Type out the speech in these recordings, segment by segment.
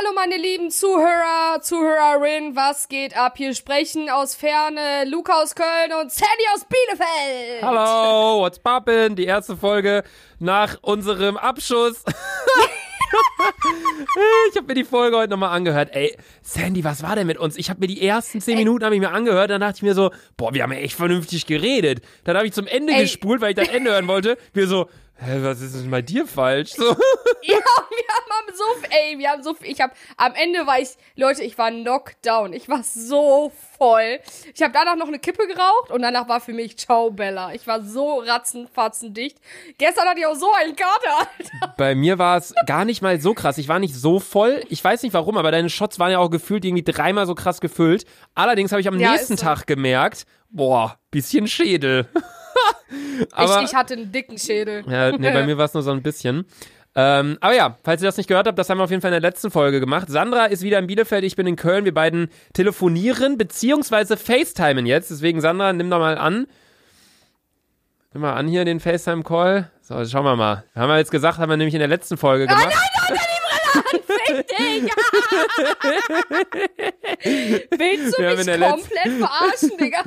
Hallo meine lieben Zuhörer, Zuhörerinnen, was geht ab? Hier sprechen aus Ferne Luca aus Köln und Sandy aus Bielefeld. Hallo, what's poppin'? Die erste Folge nach unserem Abschuss. ich habe mir die Folge heute nochmal angehört. Ey, Sandy, was war denn mit uns? Ich habe mir die ersten zehn Minuten habe ich mir angehört, dann dachte ich mir so, boah, wir haben ja echt vernünftig geredet. Dann habe ich zum Ende Ey. gespult, weil ich das Ende hören wollte. Wir so, hä, was ist denn bei dir falsch? So. Ja, wir haben so, ey, wir haben so, ich habe, am Ende war ich, Leute, ich war knockdown. Ich war so voll. Ich habe danach noch eine Kippe geraucht und danach war für mich Ciao Bella. Ich war so ratzenfatzendicht. Gestern hatte ich auch so einen Kater, Alter. Bei mir war es gar nicht mal so krass. Ich war nicht so voll. Ich weiß nicht warum, aber deine Shots waren ja auch gefühlt irgendwie dreimal so krass gefüllt. Allerdings habe ich am Ja, nächsten so. Tag gemerkt, boah, bisschen Schädel. aber, ich, ich hatte einen dicken Schädel. ja, nee, bei mir war es nur so ein bisschen. Ähm, aber ja, falls ihr das nicht gehört habt, das haben wir auf jeden Fall in der letzten Folge gemacht. Sandra ist wieder in Bielefeld, ich bin in Köln. Wir beiden telefonieren beziehungsweise FaceTimen jetzt. Deswegen, Sandra, nimm doch mal an. Nimm mal an hier den FaceTime-Call. So, schauen wir mal. Haben wir jetzt gesagt, haben wir nämlich in der letzten Folge gemacht. Fick dich! Willst du Wir mich komplett verarschen, Digga?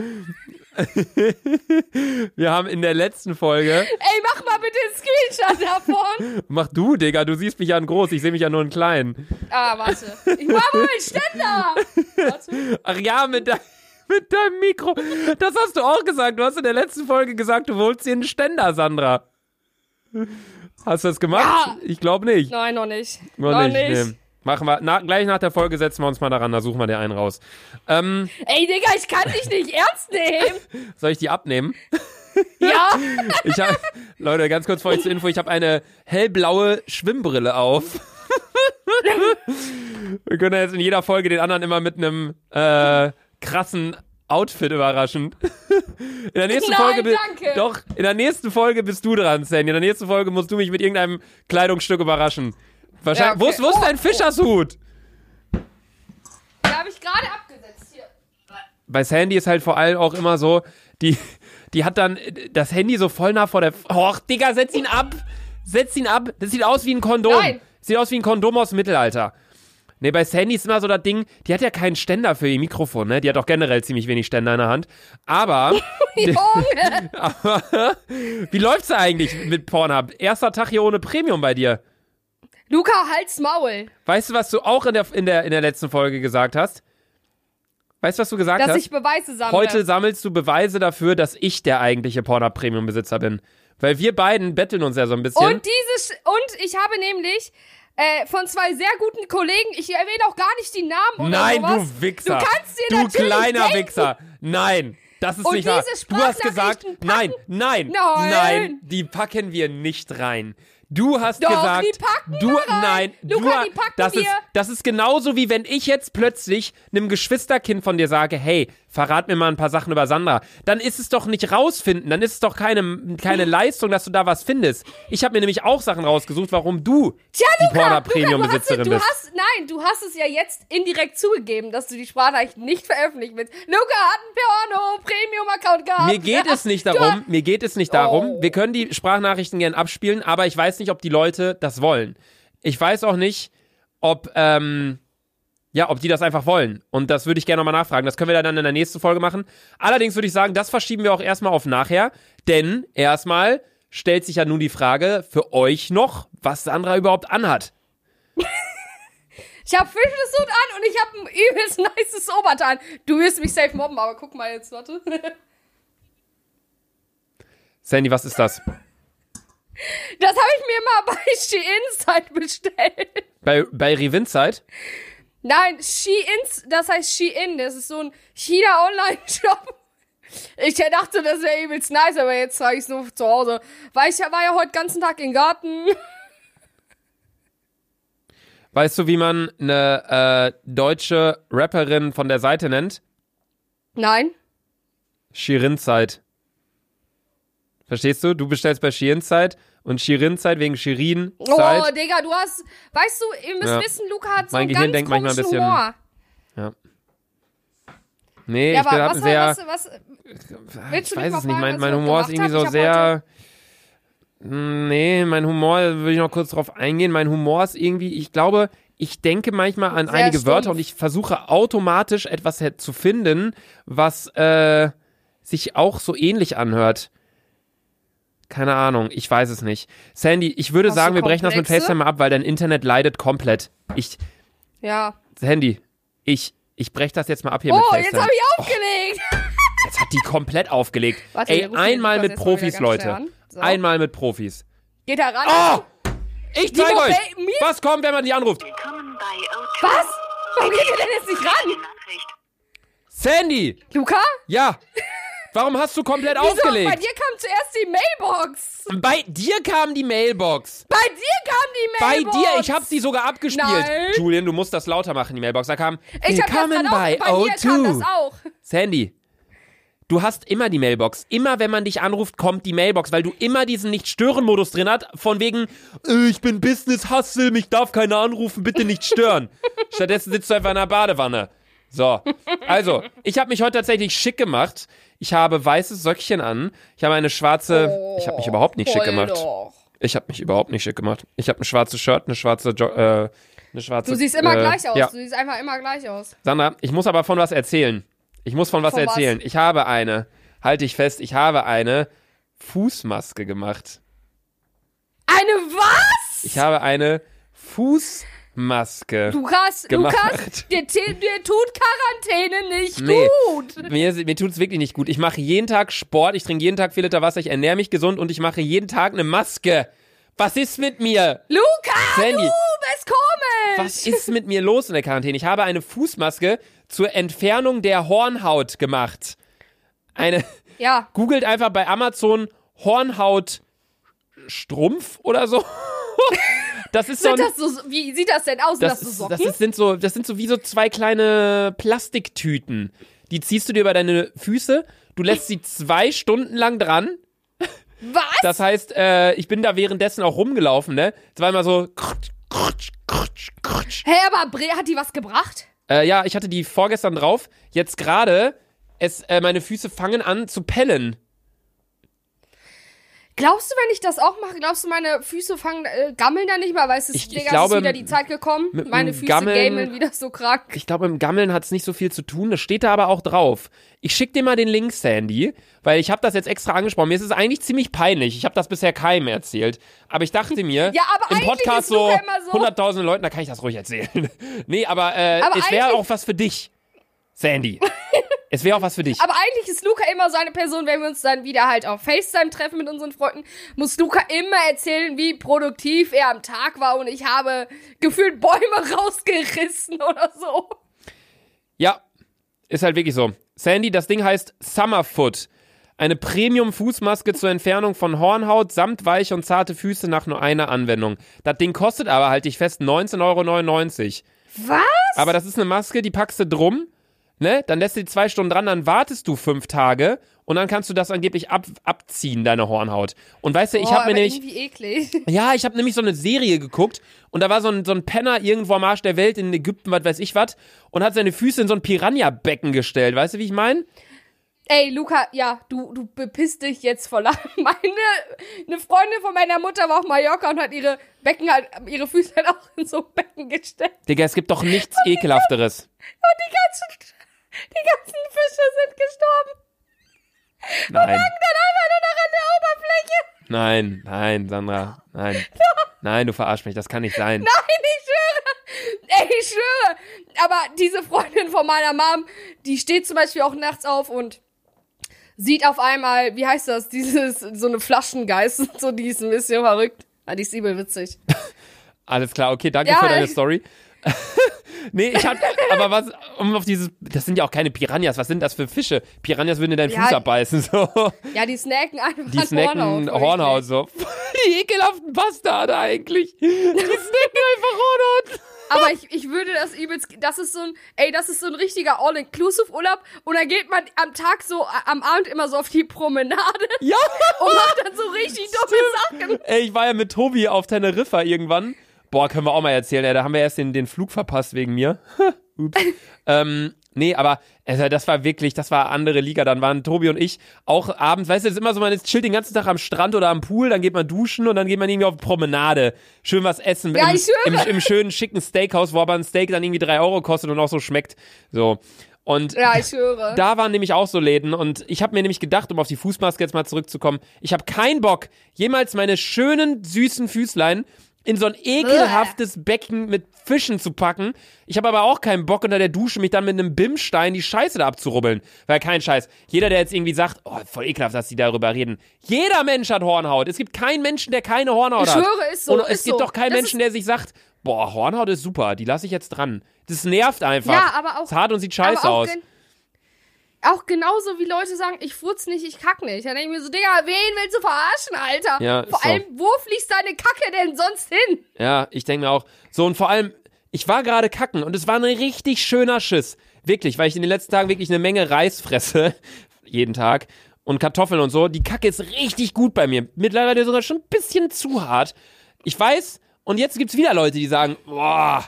Wir haben in der letzten Folge. Ey, mach mal bitte einen Screenshot davon. Mach du, Digga, du siehst mich ja in groß, ich sehe mich ja nur in klein. Ah, warte. Ich mach mal meinen Ständer. Warte. Ach ja, mit, de mit deinem Mikro. Das hast du auch gesagt. Du hast in der letzten Folge gesagt, du holst dir einen Ständer, Sandra. Hast du das gemacht? Ja. Ich glaube nicht. Nein, noch nicht. Noch nicht. Nee. Machen wir. Na, gleich nach der Folge setzen wir uns mal daran, da suchen wir dir einen raus. Ähm, Ey, Digga, ich kann dich nicht ernst nehmen. soll ich die abnehmen? Ja? Ich hab, Leute, ganz kurz vor euch zur Info, ich habe eine hellblaue Schwimmbrille auf. Wir können jetzt in jeder Folge den anderen immer mit einem äh, krassen Outfit überraschen. In der nächsten Nein, Folge danke. Doch, in der nächsten Folge bist du dran, Sandy. In der nächsten Folge musst du mich mit irgendeinem Kleidungsstück überraschen. Wahrscheinlich. Ja, Wo okay. ist, wo ist Oh, dein Fischershut? Den habe ich gerade abgesetzt hier. bei Sandy ist halt vor allem auch immer so, die, die hat dann das Handy so voll nah vor der. Och, Digga, setz ihn ab! Setz ihn ab! Das sieht aus wie ein Kondom. Nein. Sieht aus wie ein Kondom aus dem Mittelalter. Nee, bei Sandy ist immer so das Ding, die hat ja keinen Ständer für ihr Mikrofon, ne? Die hat auch generell ziemlich wenig Ständer in der Hand. Aber, Junge. aber wie läuft's da eigentlich mit Pornhub? Erster Tag hier ohne Premium bei dir. Luca, halt's Maul. Weißt du, was du auch in der, in der, in der letzten Folge gesagt hast? Weißt du, was du gesagt Dass hast? ich Beweise sammle. Heute sammelst du Beweise dafür, dass ich der eigentliche Pornhub Premium Besitzer bin. Weil wir beiden betteln uns ja so ein bisschen. Und dieses, und ich habe nämlich äh, von zwei sehr guten Kollegen, ich erwähne auch gar nicht die Namen oder Nein, sowas. du Wichser. Du kannst dir Du kleiner denken. Wichser. Nein, das ist Und nicht wahr. Du hast gesagt, nein, nein, Nein. nein, die packen wir nicht rein. Du hast Doch, gesagt, die packen du rein. nein, Luca, du die packen das ist wir. das ist genauso wie wenn ich jetzt plötzlich einem Geschwisterkind von dir sage, hey, verrat mir mal ein paar Sachen über Sandra. Dann ist es doch nicht rausfinden, dann ist es doch keine keine Leistung, dass du da was findest. Ich habe mir nämlich auch Sachen rausgesucht, warum du Tja, die Luca, Luca, Premium du hast, Besitzerin du bist. hast, nein, du hast es ja jetzt indirekt zugegeben, dass du die Sprachnachrichten nicht veröffentlicht willst. Luca hat einen Porno Premium Account gehabt. Mir geht es nicht darum, mir geht es nicht darum. Wir können die Sprachnachrichten gern abspielen, aber ich weiß nicht, ob die Leute das wollen. Ich weiß auch nicht, ob, ähm, ja, ob die das einfach wollen. Und das würde ich gerne nochmal nachfragen. Das können wir dann in der nächsten Folge machen. Allerdings würde ich sagen, das verschieben wir auch erstmal auf nachher, denn erstmal stellt sich ja nun die Frage für euch noch, was Sandra überhaupt anhat. Ich hab Fischsuit an und ich hab ein übelst nices Oberteil. Du wirst mich safe mobben, aber guck mal jetzt, warte. Sandy, was ist das? Das habe ich mir mal bei Shein bestellt. Bei, bei Revinzeit? Nein, Shein, das heißt Shein, das ist so ein China-Online-Shop. Ich dachte, das wäre übelst nice, aber jetzt trage ich es nur zu Hause. Weil ich war ja heute ganzen Tag im Garten. Weißt du, wie man eine äh, deutsche Rapperin von der Seite nennt? Nein. Shirin-Zeit. Verstehst du? Du bestellst bei Shirin-Zeit und Shirin-Zeit wegen Oh, Shirin-Zeit. Digga, du hast, weißt du, ihr müsst Ja. wissen, Luca hat so Mein Gehirn ganz denkt manchmal ein bisschen- Humor. nee, Ja, ich was, sehr. was, was, willst ich du weiß es nicht. Mein, mein Humor ist irgendwie so sehr. Hm, Nee, mein Humor, will ich noch kurz drauf eingehen. Mein Humor ist irgendwie, ich glaube, ich denke manchmal an Sehr einige stumpf. Wörter und ich versuche automatisch etwas zu finden, was äh, sich auch so ähnlich anhört. Keine Ahnung, ich weiß es nicht. Sandy, ich würde Hast sagen, wir brechen das mit? FaceTime ab, weil dein Internet leidet komplett. Ich, Ja. Sandy, ich, ich breche das jetzt mal ab hier Oh, mit jetzt FaceTime. habe ich aufgelegt. Jetzt hat die komplett aufgelegt. Warte, Ey, einmal mit jetzt Profis, Leute. So. Einmal mit Profis. Geht da ran. Oh! Ich zeige euch, was kommt, wenn man die anruft. Willkommen bei O2. Was? Warum geht ihr denn jetzt nicht ran? Sandy! Luca? Ja! Warum hast du komplett Wieso? Bei aufgelegt? dir kam zuerst die Mailbox. Bei dir kam die Mailbox. Bei dir kam die Bei Mailbox. dir, ich hab sie sogar abgespielt. Nein. Julian, du musst das lauter machen, die Mailbox. Da kam Ich Willkommen bei auch, bei mir kam das O2. auch. Sandy, du hast immer die Mailbox. Immer wenn man dich anruft, kommt die Mailbox, weil du immer diesen Nicht-Stören-Modus drin hast, von wegen, äh, ich bin Business-Hustle, mich darf keiner anrufen, bitte nicht stören. Stattdessen sitzt du einfach in der Badewanne. So, also, ich habe mich heute tatsächlich schick gemacht. Ich habe weißes Söckchen an. Ich habe eine schwarze. ich habe mich überhaupt nicht schick Voll gemacht. Doch. Ich habe mich überhaupt nicht schick gemacht. Ich habe ein schwarzes Shirt, eine schwarze, jo äh, eine schwarze. Du siehst immer äh, gleich aus. Ja. Du siehst einfach immer gleich aus. Sandra, ich muss aber von was erzählen. Ich muss von was Von was? erzählen. Ich habe eine, halte ich fest, ich habe eine Fußmaske gemacht. Eine was? Ich habe eine Fußmaske. Lukas, gemacht. Lukas, dir, dir tut Quarantäne nicht Nee. gut. Mir, mir tut es wirklich nicht gut. Ich mache jeden Tag Sport, ich trinke jeden Tag vier Liter Wasser, ich ernähre mich gesund und ich mache jeden Tag eine Maske. Was ist mit mir? Lukas, Sandy. du bist komisch. Was ist mit mir los in der Quarantäne? Ich habe eine Fußmaske zur Entfernung der Hornhaut gemacht. Eine, Ja, googelt einfach bei Amazon Hornhaut Strumpf oder so. Das ist so ein, das so, wie sieht das denn aus? Das, das, so ist, Socken? das ist, sind so, das sind so wie so zwei kleine Plastiktüten. Die ziehst du dir über deine Füße. Du lässt sie zwei Stunden lang dran. was? Das heißt, äh, ich bin da währenddessen auch rumgelaufen, ne? Immer so. krutsch, krutsch, krutsch, krutsch. Hä, aber Bre hat die was gebracht? Äh, ja, ich hatte die vorgestern drauf. Jetzt gerade, es, äh, meine Füße fangen an zu pellen. Glaubst du, wenn ich das auch mache, glaubst du, meine Füße fangen, äh, gammeln dann nicht mehr? Weil es ist, Ich- ich glaube, ist wieder die Zeit gekommen. mit Meine Füße Gammeln- gameln wieder so krank. Ich glaube, im Gammeln hat es nicht so viel zu tun. Das steht da aber auch drauf. Ich schick dir mal den Link, Sandy, weil ich habe das jetzt extra angesprochen. Mir ist es eigentlich ziemlich peinlich. Ich habe das bisher keinem erzählt. Aber ich dachte mir, Ja, im Podcast so so- 100.000 Leuten, da kann ich das ruhig erzählen. nee, aber, äh, Aber es wäre auch was für dich, Sandy. es wäre auch was für dich. Aber eigentlich ist Luca immer so eine Person, wenn wir uns dann wieder halt auf FaceTime treffen mit unseren Freunden, muss Luca immer erzählen, wie produktiv er am Tag war und ich habe gefühlt Bäume rausgerissen oder so. Ja, ist halt wirklich so. Sandy, das Ding heißt Summerfoot. Eine Premium-Fußmaske zur Entfernung von Hornhaut samt weiche und zarte Füße nach nur einer Anwendung. Das Ding kostet aber, halte ich fest, 19,99 Euro. Was? Aber das ist eine Maske, die packst du drum, ne? Dann lässt du die zwei Stunden dran, dann wartest du fünf Tage und dann kannst du das angeblich ab, abziehen, deine Hornhaut. Und weißt du, ich habe mir nämlich, ja, ich habe nämlich so eine Serie geguckt und da war so ein, so ein Penner irgendwo am Arsch der Welt in Ägypten, was weiß ich was, und hat seine Füße in so ein Piranha-Becken gestellt. Weißt du, wie ich meine? Ey, Luca, ja, du, du bepisst dich jetzt voll. Meine, eine Freundin von meiner Mutter war auf Mallorca und hat ihre Becken halt, ihre Füße halt auch in so ein Becken gestellt. Digga, es gibt doch nichts ekelhafteres. Und die ganzen, die ganzen Fische sind gestorben. Nein, Dann einfach nur noch an der Oberfläche. nein, nein, Sandra, nein. Nein, du verarsch mich, das kann nicht sein. Nein, ich schwöre. Ey, ich schwöre. Aber diese Freundin von meiner Mom, die steht zum Beispiel auch nachts auf und sieht auf einmal, wie heißt das, dieses, so eine Flaschengeist, so die ist ein bisschen verrückt. Ah, die ist übel witzig. Alles klar, okay, danke Ja, für deine Story. nee, ich hatte, aber was, um auf dieses, das sind ja auch keine Piranhas, was sind das für Fische? Piranhas würden in deinen Ja, Fuß abbeißen, so. Ja, die snacken einfach Die snacken Hornhaut. Hornhaut, so. Die ekelhaften Bastarde eigentlich. Die snacken einfach Hornhaut. Aber ich, ich würde das übelst, das ist so ein, ey, das ist so ein richtiger All-Inclusive-Urlaub und dann geht man am Tag so, am Abend immer so auf die Promenade Ja. und macht dann so richtig dumme Sachen. Ey, ich war ja mit Tobi auf Teneriffa irgendwann. Boah, können wir auch mal erzählen, ey, da haben wir erst den, den Flug verpasst wegen mir. Ups. ähm, Nee, aber also das war wirklich, das war andere Liga. Dann waren Tobi und ich auch abends, weißt du, das ist immer so, man chillt den ganzen Tag am Strand oder am Pool, dann geht man duschen und dann geht man irgendwie auf Promenade. Schön was essen. Ja, im, ich schwöre. im, Im schönen, schicken Steakhouse, wo aber ein Steak dann irgendwie drei Euro kostet und auch so schmeckt. So. Und Ja, ich höre. da waren nämlich auch so Läden und ich habe mir nämlich gedacht, um auf die Fußmaske jetzt mal zurückzukommen, ich habe keinen Bock, jemals meine schönen, süßen Füßlein in so ein ekelhaftes Becken mit Fischen zu packen. Ich habe aber auch keinen Bock, unter der Dusche mich dann mit einem Bimstein die Scheiße da abzurubbeln. Weil kein Scheiß. Jeder, der jetzt irgendwie sagt, oh, voll ekelhaft, dass die darüber reden. Jeder Mensch hat Hornhaut. Es gibt keinen Menschen, der keine Hornhaut Ich hat. schwöre, ist so, Und es ist gibt so. doch keinen Das Menschen, der sich sagt, boah, Hornhaut ist super, die lasse ich jetzt dran. Das nervt einfach. Ja, aber auch- Ist hart und sieht scheiße aus. Auch genauso wie Leute sagen, ich furz nicht, ich kack nicht. Dann denke ich mir so, Digga, wen willst du verarschen, Alter? Ja, Vor so. allem, wo fließt deine Kacke denn sonst hin? Ja, ich denke mir auch. So, und vor allem, ich war gerade kacken und es war ein richtig schöner Schiss. Wirklich, weil ich in den letzten Tagen wirklich eine Menge Reis fresse. jeden Tag. Und Kartoffeln und so. Die Kacke ist richtig gut bei mir. Mittlerweile sogar schon ein bisschen zu hart. Ich weiß, und jetzt gibt's wieder Leute, die sagen, boah,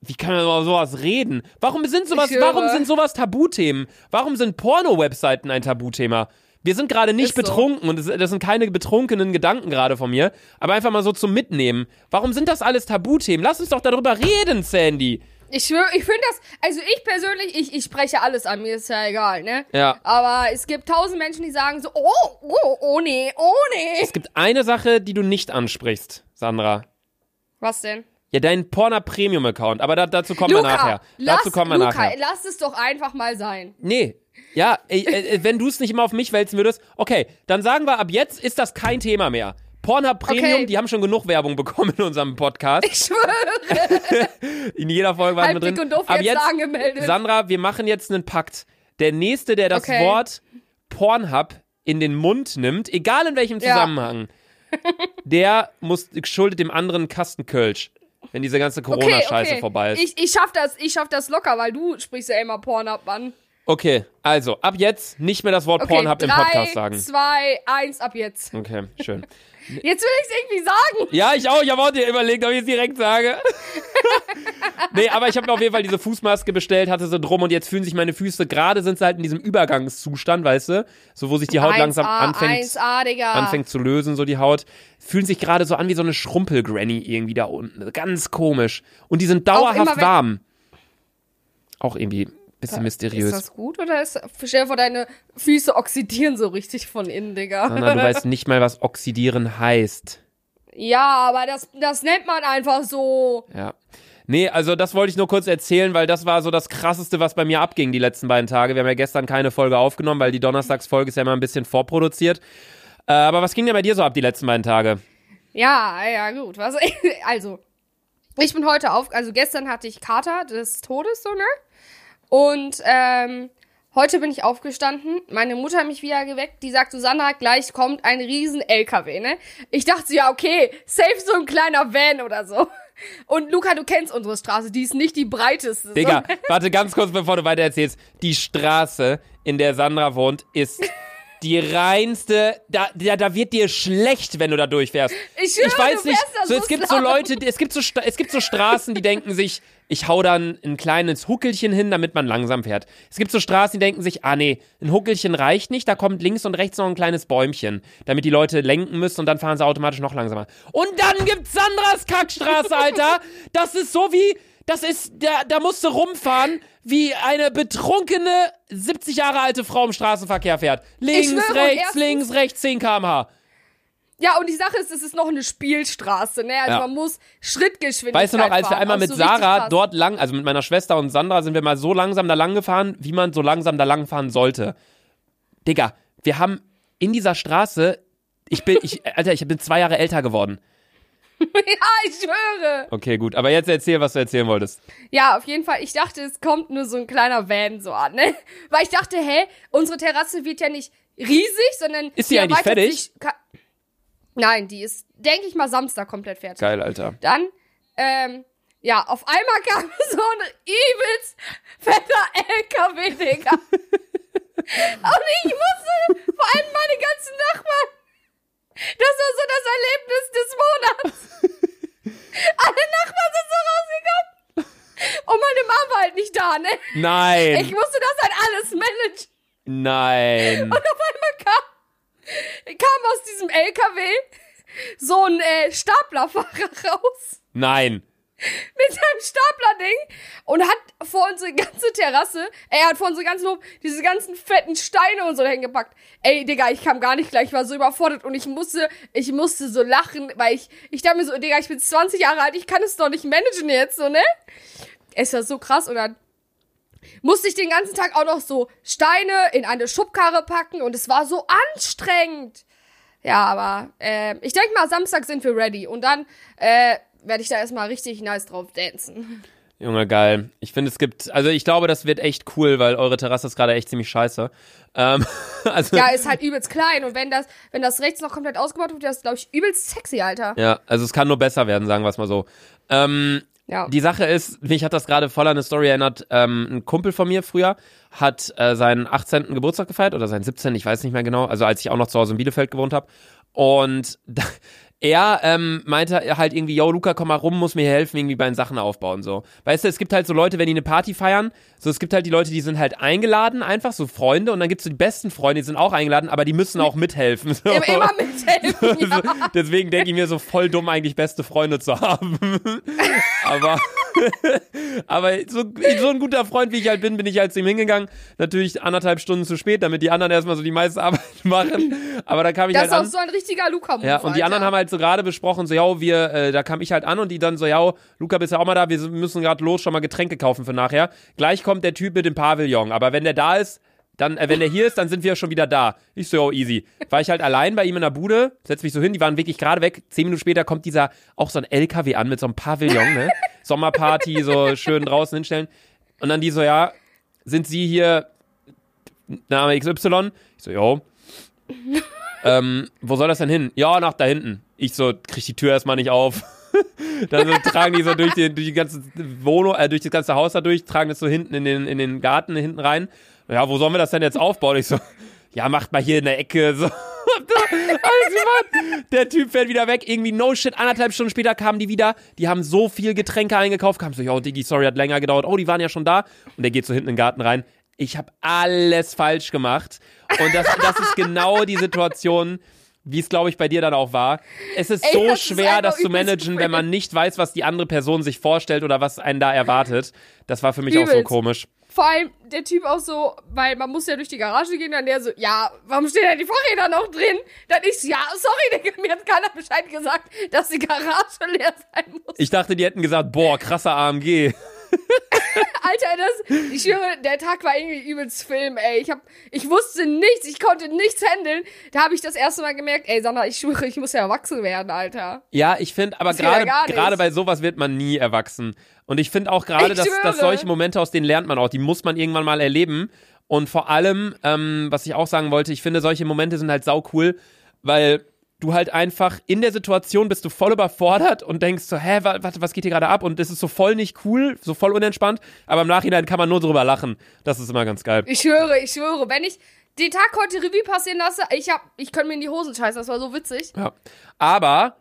wie kann man über sowas reden? Warum sind sowas, warum sind sowas Tabuthemen? Warum sind Porno-Webseiten ein Tabuthema? Wir sind gerade nicht Ist so. betrunken und das, das sind keine betrunkenen Gedanken gerade von mir, aber einfach mal so zum Mitnehmen. Warum sind das alles Tabuthemen? Lass uns doch darüber reden, Sandy. Ich schwöre, ich finde das, also ich persönlich, ich, ich spreche alles an, mir ist ja egal, ne? Ja. Aber es gibt tausend Menschen, die sagen so, oh, oh, oh nee, oh nee. Es gibt eine Sache, die du nicht ansprichst, Sandra. Was denn? Ja, dein Porner Premium Account, aber da, dazu kommen wir Luca, nachher. lass, dazu kommen wir Luca, nachher. lass es doch einfach mal sein. Nee. Ja, äh, äh, wenn du es nicht immer auf mich wälzen würdest, okay, dann sagen wir ab jetzt ist das kein Thema mehr. Pornhub Premium, Okay. die haben schon genug Werbung bekommen in unserem Podcast. Ich schwöre. In jeder Folge war es mit Halb drin. und doof Ab jetzt angemeldet. Sandra, wir machen jetzt einen Pakt. Der nächste, der das Okay. Wort Pornhub in den Mund nimmt, egal in welchem Ja. Zusammenhang, der muss schuldet dem anderen Kasten Kölsch, wenn diese ganze Okay, Corona-Scheiße okay. vorbei ist. Ich, ich schaff das, ich schaff das locker, weil du sprichst ja immer Pornhub an. Okay, also ab jetzt nicht mehr das Wort Okay, Pornhub im Podcast sagen. zwei, eins, ab jetzt. Okay, schön. Jetzt will ich's irgendwie sagen. Ja, ich auch. Ich habe auch dir überlegt, ob ich es direkt sage. nee, aber ich habe mir auf jeden Fall diese Fußmaske bestellt, hatte sie drum und jetzt fühlen sich meine Füße, gerade sind sie halt in diesem Übergangszustand, weißt du? So, wo sich die Haut 1A, langsam anfängt, 1A, Digga. anfängt zu lösen, so die Haut. Fühlen sich gerade so an wie so eine Schrumpelgranny irgendwie da unten. Ganz komisch. Und die sind dauerhaft immer, warm. Auch irgendwie bisschen Ist mysteriös. das gut oder ist, stell dir vor, deine Füße oxidieren so richtig von innen, Digga. Sandra, du weißt nicht mal, was oxidieren heißt. Ja, aber das, das nennt man einfach so. Ja. Nee, also das wollte ich nur kurz erzählen, weil das war so das krasseste, was bei mir abging die letzten beiden Tage. Wir haben ja gestern keine Folge aufgenommen, weil die Donnerstagsfolge ist ja immer ein bisschen vorproduziert. Äh, aber was ging denn bei dir so ab die letzten beiden Tage? Ja, ja, gut. Was, also, ich bin heute auf, also gestern hatte ich Kater des Todes, so, ne? Und, ähm, heute bin ich aufgestanden. Meine Mutter hat mich wieder geweckt. Die sagt, Susanna, gleich kommt ein riesen LKW, ne? Ich dachte, ja, okay, safe so ein kleiner Van oder so. Und Luca, du kennst unsere Straße, die ist nicht die breiteste. Digga, So, warte ganz kurz, bevor du weiter erzählst. Die Straße, in der Sandra wohnt, ist die reinste. Da, da, da wird dir schlecht, wenn du da durchfährst. Ich schwöre, ich weiß nicht. So, es gibt so. Leute, es gibt so, es gibt so Straßen, die denken sich, ich hau dann ein kleines Huckelchen hin, damit man langsam fährt. Es gibt so Straßen, die denken sich, ah nee, ein Huckelchen reicht nicht, da kommt links und rechts noch ein kleines Bäumchen, damit die Leute lenken müssen und dann fahren sie automatisch noch langsamer. Und dann gibt's Sandras Kackstraße, Alter. Das ist so wie, das ist, da, da musst du rumfahren, wie eine betrunkene 70 Jahre alte Frau im Straßenverkehr fährt. Links, schwöre, rechts, links, rechts, 10 km/h. Ja, und die Sache ist, es ist noch eine Spielstraße, ne? Also Ja. man muss Schrittgeschwindigkeit Weißt du noch, als wir fahren, einmal auch mit so Sarah dort lang, also mit meiner Schwester und Sandra, sind wir mal so langsam da lang gefahren, wie man so langsam da lang fahren sollte. Digga, wir haben in dieser Straße, ich bin, ich, Alter, ich bin zwei Jahre älter geworden. ja, ich schwöre. Okay, gut, aber jetzt erzähl, was du erzählen wolltest. Ja, auf jeden Fall. Ich dachte, es kommt nur so ein kleiner Van so an, ne? Weil ich dachte, hä, unsere Terrasse wird ja nicht riesig, sondern Ist die eigentlich fertig? sich Nein, die ist, denke ich mal, Samstag komplett fertig. Geil, Alter. Dann, ähm, ja, auf einmal kam so ein übelst fetter LKW, Digga. Und ich wusste, vor allem meine ganzen Nachbarn, das war so das Erlebnis des Monats. Alle Nachbarn sind so rausgekommen. Und meine Mama war halt nicht da, ne? Nein. Ich musste das halt alles managen. Nein. Und auf einmal kam, aus diesem LKW so ein äh, Staplerfahrer raus Nein. mit seinem Stapler-Ding und hat vor unsere ganze Terrasse, er hat vor unsere ganzen Hof diese ganzen fetten Steine und so dahin gepackt. Ey, Digga, ich kam gar nicht gleich, ich war so überfordert und ich musste, ich musste so lachen, weil ich, ich dachte mir so, Digga, ich bin 20 Jahre alt, ich kann es doch nicht managen jetzt, so, ne? Es war so krass und dann musste ich den ganzen Tag auch noch so Steine in eine Schubkarre packen und es war so anstrengend. Ja, aber äh, ich denke mal, Samstag sind wir ready und dann äh, werde ich da erstmal richtig nice drauf dancen. Junge, geil. Ich finde, es gibt, also ich glaube, das wird echt cool, weil eure Terrasse ist gerade echt ziemlich scheiße. Ähm, also, Ja, ist halt übelst klein und wenn das, wenn das rechts noch komplett ausgebaut wird, das ist, glaube ich, übelst sexy, Alter. ja, also es kann nur besser werden, sagen wir es mal so. Ähm, Ja. Die Sache ist, mich hat das gerade voll an eine Story erinnert. Ähm, ein Kumpel von mir früher hat äh, seinen 18. Geburtstag gefeiert oder seinen 17. Ich weiß nicht mehr genau. Also als ich auch noch zu Hause in Bielefeld gewohnt habe. Und da, er ähm, meinte halt irgendwie, yo Luca, komm mal rum, muss mir helfen, irgendwie bei den Sachen aufbauen so. Weißt du, es gibt halt so Leute, wenn die eine Party feiern, so es gibt halt die Leute, die sind halt eingeladen, einfach so Freunde, und dann gibt's so die besten Freunde, die sind auch eingeladen, aber die müssen auch mithelfen. So. Immer, immer mithelfen. Ja. So, Deswegen denke ich mir so voll dumm, eigentlich beste Freunde zu haben. aber aber so, so ein guter Freund, wie ich halt bin, bin ich halt zu ihm hingegangen. Natürlich anderthalb Stunden zu spät, damit die anderen erstmal so die meiste Arbeit machen. Aber da kam ich Das halt ist auch an. so ein richtiger Luca-Move. Ja, und die anderen haben halt so gerade besprochen, so, ja, wir, äh, da kam ich halt an und die dann so, ja, Luca, bist ja auch mal da, wir müssen gerade los, schon mal Getränke kaufen für nachher. Gleich kommt der Typ mit dem Pavillon, aber wenn der da ist, dann, äh, wenn der hier ist, dann sind wir schon wieder da. Ich so, oh, easy. War ich halt allein bei ihm in der Bude, setz mich so hin, die waren wirklich gerade weg. Zehn Minuten später kommt dieser, auch so ein LKW an mit so einem Pavillon, ne? Sommerparty, so schön draußen hinstellen. Und dann die so, ja, sind Sie hier Name XY? Ich so, jo. ähm, wo soll das denn hin? Ja, nach da hinten. Ich so, krieg die Tür erstmal nicht auf. dann so, tragen die so durch die, durch die ganze Wohnung, äh, durch das ganze Haus da durch, tragen das so hinten in den, in den Garten hinten rein. Ja, wo sollen wir das denn jetzt aufbauen? Ich so, ja, macht mal hier in der Ecke. So. Alles gemacht. Der Typ fährt wieder weg. Irgendwie no shit. Anderthalb Stunden später kamen die wieder. Die haben so viel Getränke eingekauft. Kam so, yo, Diggi, sorry, hat länger gedauert. Oh, die waren ja schon da. Und der geht so hinten in den Garten rein. Ich habe alles falsch gemacht. Und das, das ist genau die Situation, wie es, glaube ich, bei dir dann auch war. Es ist Ey, so das ist schwer, einfach das zu übelst managen, wenn man nicht weiß, was die andere Person sich vorstellt oder was einen da erwartet. Das war für mich auch so Übelst. komisch. Vor allem der Typ auch so, weil man muss ja durch die Garage gehen, dann der so, ja, warum stehen da die Fahrräder noch drin? Dann ich so, ja, sorry, Digga, mir hat keiner Bescheid gesagt, dass die Garage leer sein muss. Ich dachte, die hätten gesagt, boah, krasser AMG. Alter, das, ich schwöre, der Tag war irgendwie übelst Film, ey. Ich hab, ich wusste nichts, ich konnte nichts handeln. Da habe ich das erste Mal gemerkt, ey, Sandra, ich schwöre, ich muss ja erwachsen werden, Alter. Ja, ich finde, aber ja gerade bei sowas wird man nie erwachsen. Und ich finde auch gerade, dass, dass solche Momente, aus denen lernt man auch, die muss man irgendwann mal erleben. Und vor allem, ähm, was ich auch sagen wollte, ich finde, solche Momente sind halt sau cool, weil du halt einfach in der Situation bist du voll überfordert und denkst so, hä, wa- warte, was geht hier gerade ab? Und das ist so voll nicht cool, so voll unentspannt. Aber im Nachhinein kann man nur drüber lachen. Das ist immer ganz geil. Ich schwöre, ich schwöre, wenn ich den Tag heute Revue passieren lasse, ich hab, ich könnte mir in die Hosen scheißen, das war so witzig. Ja. Aber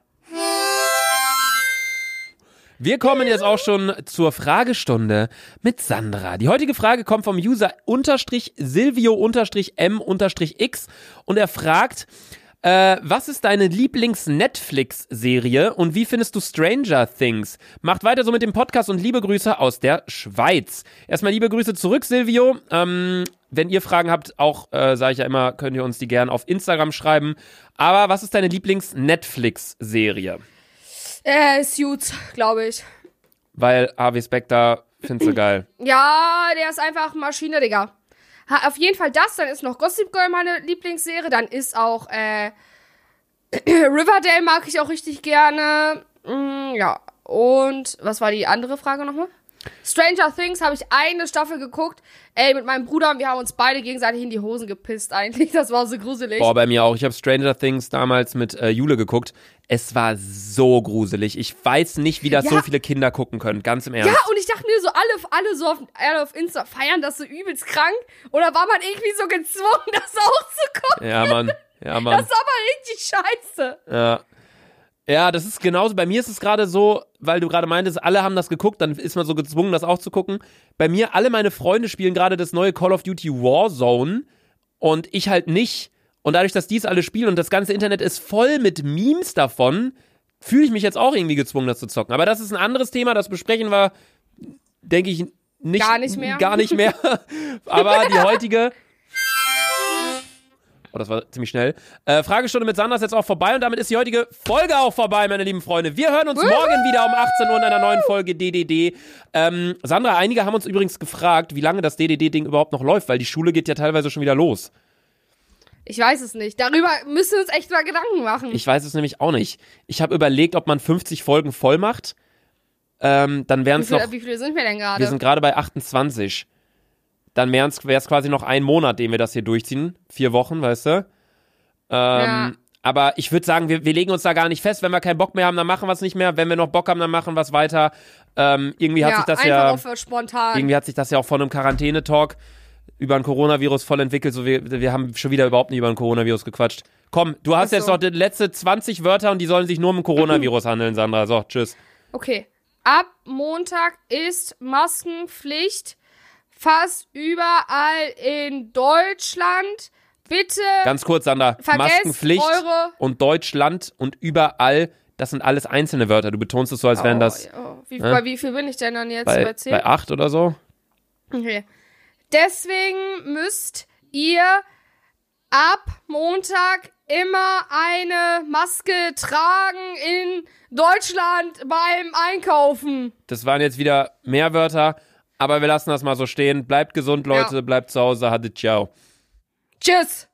wir kommen jetzt auch schon zur Fragestunde mit Sandra. Die heutige Frage kommt vom User unterstrich Silvio unterstrich M unterstrich X und er fragt, äh, was ist deine Lieblings-Netflix-Serie und wie findest du Stranger Things? Macht weiter so mit dem Podcast und liebe Grüße aus der Schweiz. Erstmal liebe Grüße zurück, Silvio. Ähm, wenn ihr Fragen habt, auch äh, sage ich ja immer, könnt ihr uns die gern auf Instagram schreiben. Aber was ist deine Lieblings-Netflix-Serie? Äh, Suits, glaube ich. Weil Harvey Specter findest du geil. Ja, der ist einfach Maschine, Digga. Ha, auf jeden Fall das, dann ist noch Gossip Girl meine Lieblingsserie, dann ist auch, äh, Riverdale mag ich auch richtig gerne. Mm, ja, und was war die andere Frage nochmal? Stranger Things habe ich eine Staffel geguckt. Ey, mit meinem Bruder und wir haben uns beide gegenseitig in die Hosen gepisst eigentlich. Das war so gruselig. Boah, bei mir auch. Ich habe Stranger Things damals mit äh, Jule geguckt. Es war so gruselig. Ich weiß nicht, wie das Ja. so viele Kinder gucken können. Ganz im Ernst. Ja, und ich dachte mir so, alle, alle so auf, alle auf Insta feiern das so übelst krank. Oder war man irgendwie so gezwungen, das auch zu gucken? Ja, Mann. Ja, Mann. Das ist aber richtig scheiße. Ja. Ja, das ist genauso. Bei mir ist es gerade so, weil du gerade meintest, alle haben das geguckt, dann ist man so gezwungen, das auch zu gucken. Bei mir, alle meine Freunde spielen gerade das neue Call of Duty Warzone und ich halt nicht. Und dadurch, dass die es alle spielen und das ganze Internet ist voll mit Memes davon, fühle ich mich jetzt auch irgendwie gezwungen, das zu zocken. Aber das ist ein anderes Thema, das besprechen wir, denke ich, nicht, Gar nicht mehr. Gar nicht mehr. Aber die heutige. Oh, das war ziemlich schnell. Äh, Fragestunde mit Sandra ist jetzt auch vorbei und damit ist die heutige Folge auch vorbei, meine lieben Freunde. Wir hören uns morgen wieder um 18 Uhr in einer neuen Folge DDD. Ähm, Sandra, einige haben uns übrigens gefragt, wie lange das DDD-Ding überhaupt noch läuft, weil die Schule geht ja teilweise schon wieder los. Ich weiß es nicht. Darüber müssen wir uns echt mal Gedanken machen. Ich weiß es nämlich auch nicht. Ich habe überlegt, ob man 50 Folgen voll macht. Ähm, dann wären es noch. wie viele sind wir denn gerade? Wir sind gerade bei 28. Dann wäre es quasi noch ein Monat, den wir das hier durchziehen. Vier Wochen, weißt du? Ähm, Ja. Aber ich würde sagen, wir, wir legen uns da gar nicht fest. Wenn wir keinen Bock mehr haben, dann machen wir es nicht mehr. Wenn wir noch Bock haben, dann machen wir es weiter. Ähm, irgendwie hat ja, sich das ja. auf äh, spontan. Irgendwie hat sich das ja auch von einem Quarantäne-Talk über ein Coronavirus voll entwickelt. So wir, wir haben schon wieder überhaupt nicht über ein Coronavirus gequatscht. Komm, du hast Ist jetzt so. noch die letzte 20 Wörter und die sollen sich nur um Coronavirus handeln, Sandra. So, tschüss. Okay. Ab Montag ist Maskenpflicht fast überall in Deutschland. Bitte Ganz kurz, vergesst Maskenpflicht und Deutschland und überall, das sind alles einzelne Wörter. Du betonst es so, als wären das Oh, oh. Wie, ne? Bei wie viel bin ich denn dann jetzt? bei, Bei 10? bei acht oder so. Okay. Deswegen müsst ihr ab Montag immer eine Maske tragen in Deutschland beim Einkaufen. Das waren jetzt wieder mehr Wörter, aber wir lassen das mal so stehen. Bleibt gesund, Leute. Ja. Bleibt zu Hause. Hatte ciao. Tschüss.